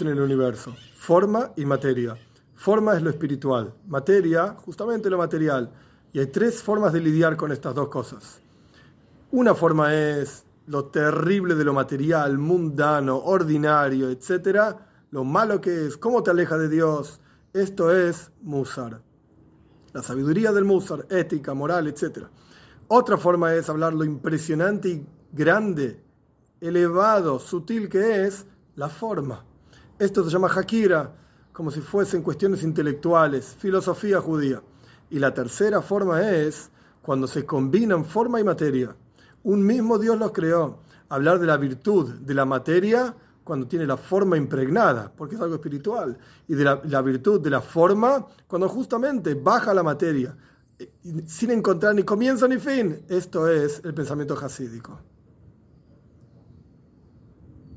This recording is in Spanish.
en el universo, forma y materia. Forma es lo espiritual, materia, justamente lo material. Y hay tres formas de lidiar con estas dos cosas. Una forma es lo terrible de lo material, mundano, ordinario, etc. Lo malo que es, cómo te aleja de Dios. Esto es Musar. La sabiduría del Musar, ética, moral, etc. Otra forma es hablar lo impresionante y grande, elevado, sutil que es la forma. Esto se llama Hakira, como si fuesen cuestiones intelectuales, filosofía judía. Y la tercera forma es cuando se combinan forma y materia. Un mismo Dios los creó. Hablar de la virtud de la materia cuando tiene la forma impregnada, porque es algo espiritual. Y de la, la virtud de la forma cuando justamente baja la materia, sin encontrar ni comienzo ni fin. Esto es el pensamiento jasídico.